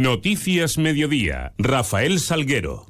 Noticias Mediodía, Rafael Salguero.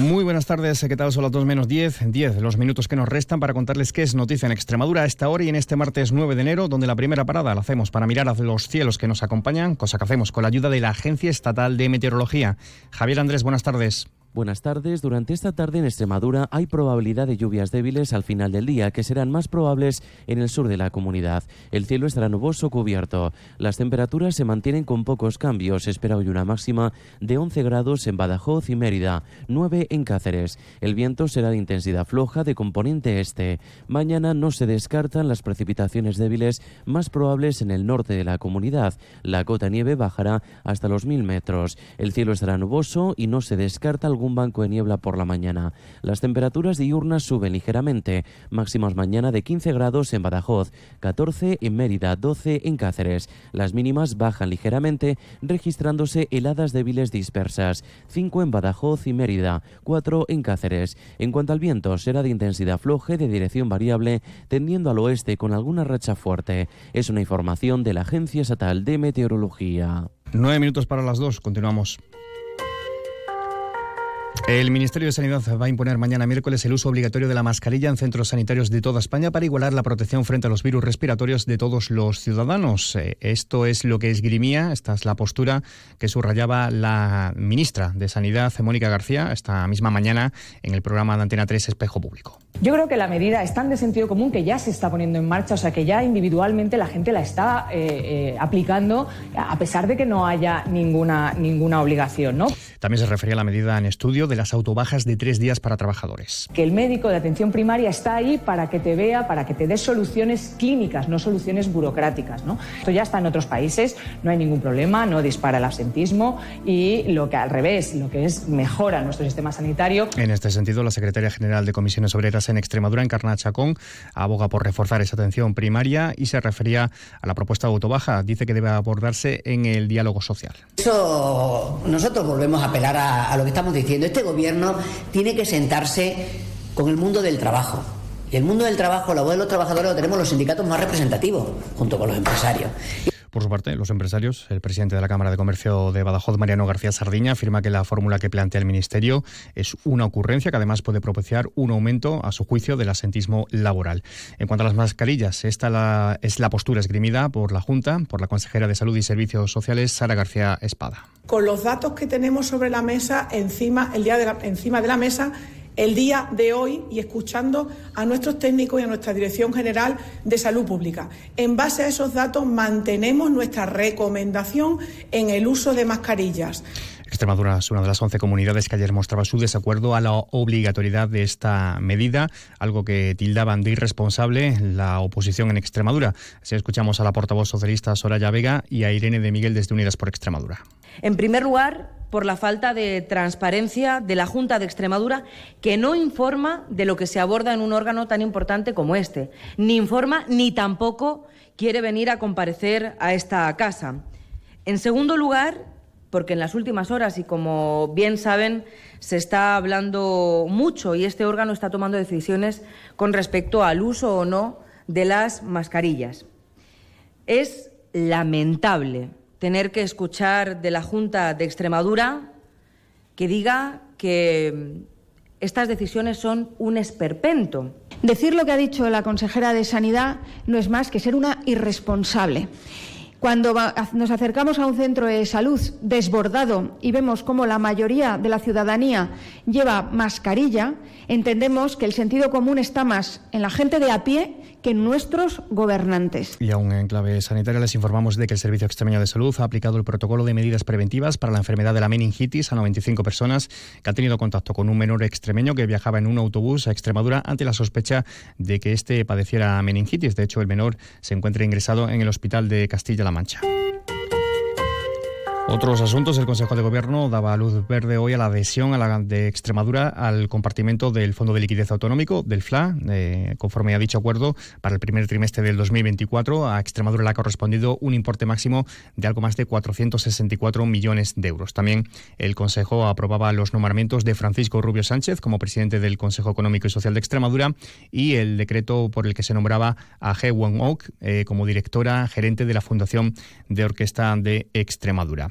Muy buenas tardes, ¿qué tal? Son las 2 menos 10, 10 los minutos que nos restan para contarles qué es noticia en Extremadura a esta hora y en este martes 9 de enero, donde la primera parada la hacemos para mirar hacia los cielos que nos acompañan, cosa que hacemos con la ayuda de la Agencia Estatal de Meteorología. Javier Andrés, buenas tardes. Buenas tardes. Durante esta tarde en Extremadura hay probabilidad de lluvias débiles al final del día, que serán más probables en el sur de la comunidad. El cielo estará nuboso cubierto. Las temperaturas se mantienen con pocos cambios. Espera hoy una máxima de 11 grados en Badajoz y Mérida, 9 en Cáceres. El viento será de intensidad floja de componente este. Mañana no se descartan las precipitaciones débiles más probables en el norte de la comunidad. La cota nieve bajará hasta los 1000 metros. El cielo estará nuboso y no se descarta algún banco de niebla por la mañana. Las temperaturas diurnas suben ligeramente, máximas mañana de 15 grados en Badajoz, 14 en Mérida, 12 en Cáceres. Las mínimas bajan ligeramente, registrándose heladas débiles dispersas, 5 en Badajoz y Mérida, 4 en Cáceres. En cuanto al viento, será de intensidad floje de dirección variable, tendiendo al oeste con alguna racha fuerte. Es una información de la Agencia Estatal de Meteorología. Nueve minutos para las dos, continuamos. El Ministerio de Sanidad va a imponer mañana miércoles el uso obligatorio de la mascarilla en centros sanitarios de toda España para igualar la protección frente a los virus respiratorios de todos los ciudadanos. Eh, esto es lo que esgrimía, esta es la postura que subrayaba la ministra de Sanidad, Mónica García, esta misma mañana en el programa de Antena 3 Espejo Público. Yo creo que la medida es tan de sentido común que ya se está poniendo en marcha, o sea que ya individualmente la gente la está eh, eh, aplicando a pesar de que no haya ninguna, ninguna obligación. ¿no? También se refería a la medida en estudio de las autobajas de tres días para trabajadores. Que el médico de atención primaria está ahí para que te vea, para que te dé soluciones clínicas, no soluciones burocráticas. ¿no? Esto ya está en otros países, no hay ningún problema, no dispara el absentismo y lo que al revés, lo que es mejora nuestro sistema sanitario. En este sentido, la secretaria general de Comisiones Obreras en Extremadura, Encarna Chacón, aboga por reforzar esa atención primaria y se refería a la propuesta de autobaja. Dice que debe abordarse en el diálogo social. Eso nosotros volvemos a apelar a, a lo que estamos diciendo. Este gobierno tiene que sentarse con el mundo del trabajo. Y el mundo del trabajo, la voz de los trabajadores, lo tenemos los sindicatos más representativos, junto con los empresarios. Por su parte, los empresarios, el presidente de la Cámara de Comercio de Badajoz, Mariano García Sardiña, afirma que la fórmula que plantea el Ministerio es una ocurrencia que además puede propiciar un aumento, a su juicio, del asentismo laboral. En cuanto a las mascarillas, esta es la postura esgrimida por la Junta, por la consejera de Salud y Servicios Sociales, Sara García Espada. Con los datos que tenemos sobre la mesa, encima, el día encima de la mesa, el día de hoy y escuchando a nuestros técnicos y a nuestra Dirección General de Salud Pública. En base a esos datos mantenemos nuestra recomendación en el uso de mascarillas. Extremadura es una de las 11 comunidades que ayer mostraba su desacuerdo a la obligatoriedad de esta medida, algo que tildaban de irresponsable la oposición en Extremadura. Así escuchamos a la portavoz socialista Soraya Vega y a Irene de Miguel desde Unidas por Extremadura. En primer lugar, por la falta de transparencia de la Junta de Extremadura, que no informa de lo que se aborda en un órgano tan importante como este. Ni informa ni tampoco quiere venir a comparecer a esta casa. En segundo lugar, porque en las últimas horas, y como bien saben, se está hablando mucho y este órgano está tomando decisiones con respecto al uso o no de las mascarillas. Es lamentable tener que escuchar de la Junta de Extremadura que diga que estas decisiones son un esperpento. Decir lo que ha dicho la consejera de Sanidad no es más que ser una irresponsable. Cuando nos acercamos a un centro de salud desbordado y vemos cómo la mayoría de la ciudadanía lleva mascarilla, entendemos que el sentido común está más en la gente de a pie que nuestros gobernantes. Y aún en clave sanitaria les informamos de que el Servicio Extremeño de Salud ha aplicado el protocolo de medidas preventivas para la enfermedad de la meningitis a 95 personas que han tenido contacto con un menor extremeño que viajaba en un autobús a Extremadura ante la sospecha de que éste padeciera meningitis. De hecho, el menor se encuentra ingresado en el hospital de Castilla-La Mancha. Otros asuntos. El Consejo de Gobierno daba luz verde hoy a la adhesión de Extremadura al compartimento del Fondo de Liquidez Autonómico, del FLA. Eh, conforme a dicho acuerdo, para el primer trimestre del 2024, a Extremadura le ha correspondido un importe máximo de algo más de 464 millones de euros. También el Consejo aprobaba los nombramientos de Francisco Rubio Sánchez como presidente del Consejo Económico y Social de Extremadura y el decreto por el que se nombraba a He Won Ok eh, como directora gerente de la Fundación de Orquesta de Extremadura.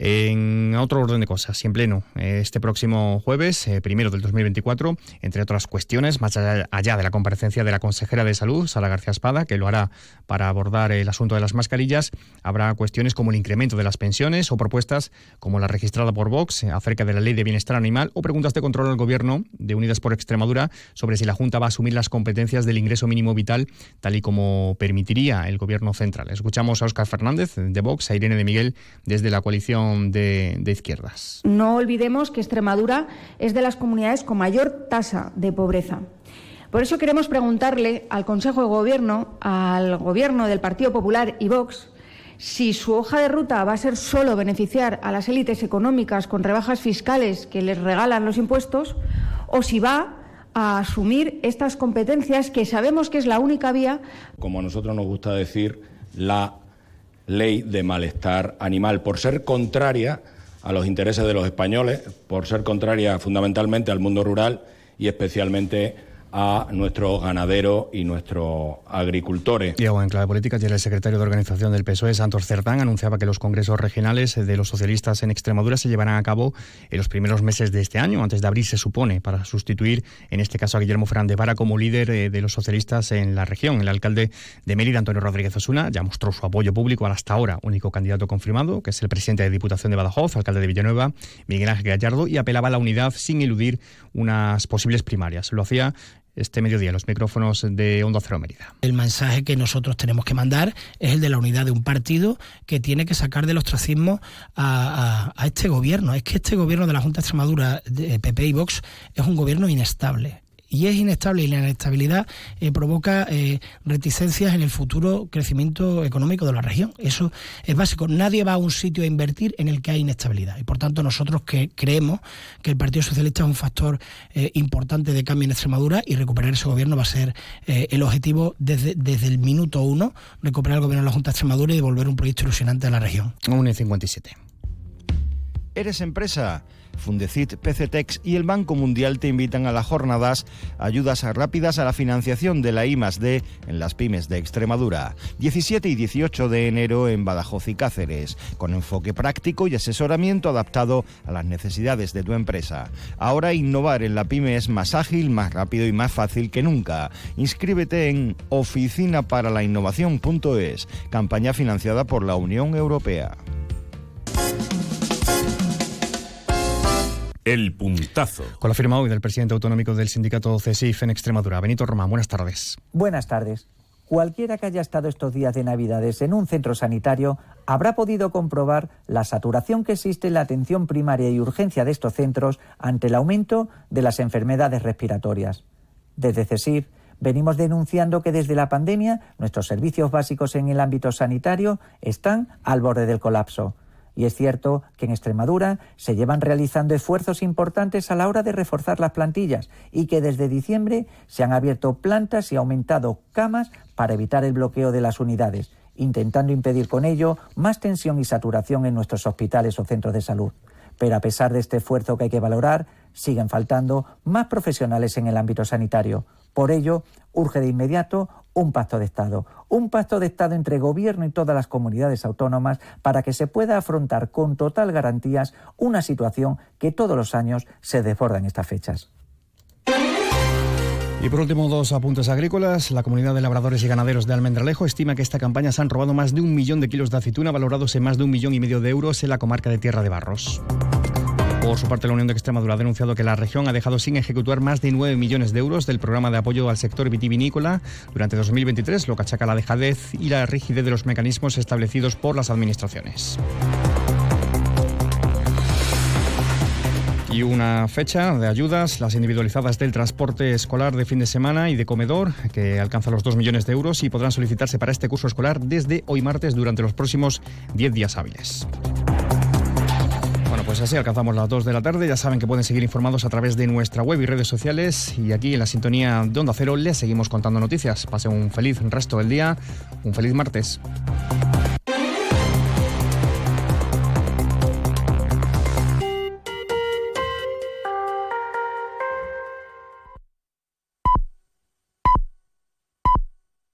En otro orden de cosas, y en pleno, este próximo jueves, eh, primero del 2024, entre otras cuestiones, más allá de la comparecencia de la consejera de Salud, Sara García Espada, que lo hará para abordar el asunto de las mascarillas, habrá cuestiones como el incremento de las pensiones o propuestas como la registrada por Vox eh, acerca de la ley de bienestar animal o preguntas de control al Gobierno de Unidas por Extremadura sobre si la Junta va a asumir las competencias del ingreso mínimo vital tal y como permitiría el Gobierno central. Escuchamos a Óscar Fernández de Vox, a Irene de Miguel desde la coalición de, izquierdas. No olvidemos que Extremadura es de las comunidades con mayor tasa de pobreza. Por eso queremos preguntarle al Consejo de Gobierno, al Gobierno del Partido Popular y Vox, si su hoja de ruta va a ser solo beneficiar a las élites económicas con rebajas fiscales que les regalan los impuestos o si va a asumir estas competencias que sabemos que es la única vía. Como a nosotros nos gusta decir, la ley de malestar animal, por ser contraria a los intereses de los españoles, por ser contraria fundamentalmente al mundo rural y especialmente a nuestros ganaderos y nuestros agricultores. Y en clave política, ayer el secretario de organización del PSOE, Santos Cerdán, anunciaba que los congresos regionales de los socialistas en Extremadura se llevarán a cabo en los primeros meses de este año, antes de abril se supone, para sustituir en este caso a Guillermo Fernández Vara como líder eh, de los socialistas en la región. El alcalde de Mérida, Antonio Rodríguez Osuna, ya mostró su apoyo público al hasta ahora único candidato confirmado, que es el presidente de Diputación de Badajoz, alcalde de Villanueva, Miguel Ángel Gallardo, y apelaba a la unidad sin eludir unas posibles primarias. Lo hacía este mediodía los micrófonos de Onda Cero Mérida. El mensaje que nosotros tenemos que mandar es el de la unidad de un partido que tiene que sacar del ostracismo a, este gobierno. Es que este gobierno de la Junta de Extremadura, de PP y Vox, es un gobierno inestable y es inestable y la inestabilidad eh, provoca eh, reticencias en el futuro crecimiento económico de la región. Eso es básico. Nadie va a un sitio a invertir en el que hay inestabilidad y por tanto nosotros que creemos que el Partido Socialista es un factor eh, importante de cambio en Extremadura y recuperar ese gobierno va a ser el objetivo desde, desde el minuto uno, recuperar el gobierno de la Junta de Extremadura y devolver un proyecto ilusionante a la región. 1 y 57. ¿Eres empresa? Fundecit, PCTEX y el Banco Mundial te invitan a las jornadas Ayudas rápidas a la financiación de la I en las pymes de Extremadura, 17 y 18 de enero en Badajoz y Cáceres, con enfoque práctico y asesoramiento adaptado a las necesidades de tu empresa. Ahora innovar en la pyme es más ágil, más rápido y más fácil que nunca. Inscríbete en oficinaparalinnovación.es, campaña financiada por la Unión Europea. El puntazo. Con la firma hoy del presidente autonómico del sindicato CESIF en Extremadura, Benito Román. Buenas tardes. Buenas tardes. Cualquiera que haya estado estos días de Navidades en un centro sanitario habrá podido comprobar la saturación que existe en la atención primaria y urgencia de estos centros ante el aumento de las enfermedades respiratorias. Desde CESIF venimos denunciando que desde la pandemia nuestros servicios básicos en el ámbito sanitario están al borde del colapso. Y es cierto que en Extremadura se llevan realizando esfuerzos importantes a la hora de reforzar las plantillas y que desde diciembre se han abierto plantas y aumentado camas para evitar el bloqueo de las unidades, intentando impedir con ello más tensión y saturación en nuestros hospitales o centros de salud. Pero a pesar de este esfuerzo que hay que valorar, siguen faltando más profesionales en el ámbito sanitario. Por ello, urge de inmediato un pacto de Estado, un pacto de Estado entre gobierno y todas las comunidades autónomas para que se pueda afrontar con total garantías una situación que todos los años se desborda en estas fechas. Y por último, dos apuntes agrícolas. La comunidad de labradores y ganaderos de Almendralejo estima que esta campaña se han robado más de un millón de kilos de aceituna, valorados en más de un millón y medio de euros en la comarca de Tierra de Barros. Por su parte, la Unión de Extremadura ha denunciado que la región ha dejado sin ejecutar más de 9 millones de euros del programa de apoyo al sector vitivinícola durante 2023, lo que achaca la dejadez y la rigidez de los mecanismos establecidos por las administraciones. Y una fecha de ayudas, las individualizadas del transporte escolar de fin de semana y de comedor, que alcanza los 2 millones de euros y podrán solicitarse para este curso escolar desde hoy martes durante los próximos 10 días hábiles. Pues así alcanzamos las 2 de la tarde. Ya saben que pueden seguir informados a través de nuestra web y redes sociales. Y aquí en la sintonía de Onda Cero les seguimos contando noticias. Pasen un feliz resto del día, un feliz martes.